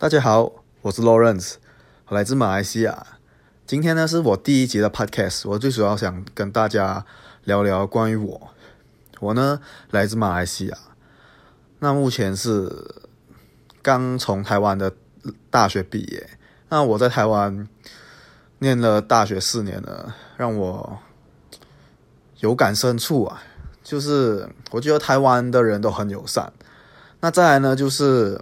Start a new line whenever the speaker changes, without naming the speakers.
大家好，我是 Lawrence，我来自马来西亚。今天呢，是我第一集的 Podcast。我最主要想跟大家聊聊关于我。我呢，来自马来西亚。那目前是刚从台湾的大学毕业。那我在台湾念了大学四年了，让我有感深处啊，就是我觉得台湾的人都很友善。那再来呢，就是。